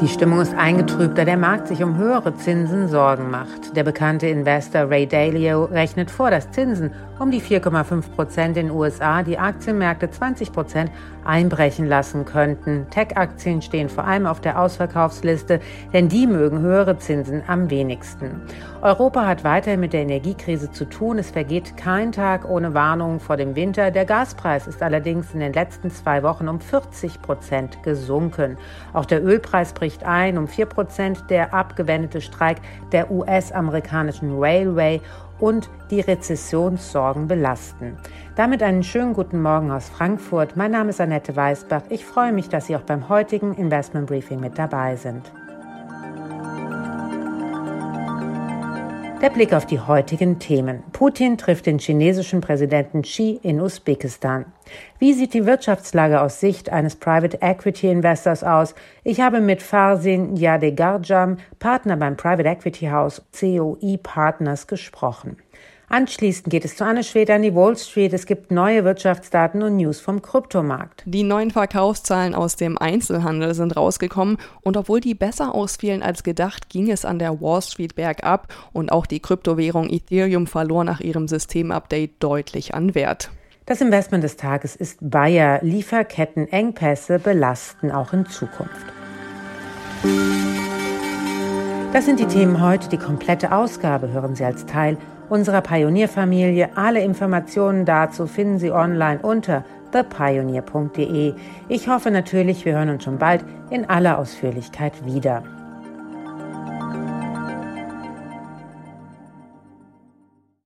Die Stimmung ist eingetrübt, da der Markt sich um höhere Zinsen Sorgen macht. Der bekannte Investor Ray Dalio rechnet vor, dass Zinsen um die 4,5 Prozent in den USA die Aktienmärkte 20 Prozent einbrechen lassen könnten. Tech-Aktien stehen vor allem auf der Ausverkaufsliste, denn die mögen höhere Zinsen am wenigsten. Europa hat weiterhin mit der Energiekrise zu tun. Es vergeht kein Tag ohne Warnungen vor dem Winter. Der Gaspreis ist allerdings in den letzten zwei Wochen um 40 Prozent gesunken. Auch der Ölpreis bricht bricht ein um 4 Prozent der abgewendete Streik der US-amerikanischen Railway und die Rezessionssorgen belasten. Damit einen schönen guten Morgen aus Frankfurt. Mein Name ist Annette Weißbach. Ich freue mich, dass Sie auch beim heutigen Investment Briefing mit dabei sind. Der Blick auf die heutigen Themen. Putin trifft den chinesischen Präsidenten Xi in Usbekistan. Wie sieht die Wirtschaftslage aus Sicht eines Private Equity Investors aus? Ich habe mit Farsin Yadegarjam, Partner beim Private Equity House COI Partners, gesprochen. Anschließend geht es zu Anne Schwede an die Wall Street. Es gibt neue Wirtschaftsdaten und News vom Kryptomarkt. Die neuen Verkaufszahlen aus dem Einzelhandel sind rausgekommen und obwohl die besser ausfielen als gedacht, ging es an der Wall Street bergab und auch die Kryptowährung Ethereum verlor nach ihrem Systemupdate deutlich an Wert. Das Investment des Tages ist Bayer. Lieferkettenengpässe belasten auch in Zukunft. Das sind die Themen heute. Die komplette Ausgabe hören Sie als Teil unserer Pionierfamilie. Alle Informationen dazu finden Sie online unter thepioneer.de. Ich hoffe natürlich, wir hören uns schon bald in aller Ausführlichkeit wieder.